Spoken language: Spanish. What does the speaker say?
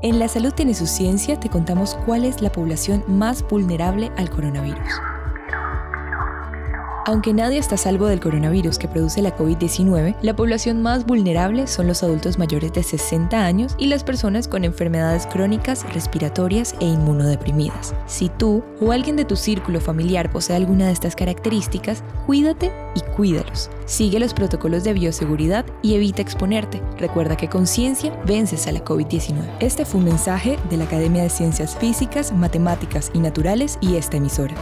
En La Salud tiene su ciencia te contamos cuál es la población más vulnerable al coronavirus. Aunque nadie está a salvo del coronavirus que produce la COVID-19, la población más vulnerable son los adultos mayores de 60 años y las personas con enfermedades crónicas, respiratorias e inmunodeprimidas. Si tú o alguien de tu círculo familiar posee alguna de estas características, cuídate y cuídalos. Sigue los protocolos de bioseguridad y evita exponerte. Recuerda que con ciencia vences a la COVID-19. Este fue un mensaje de la Academia de Ciencias Físicas, Matemáticas y Naturales y esta emisora.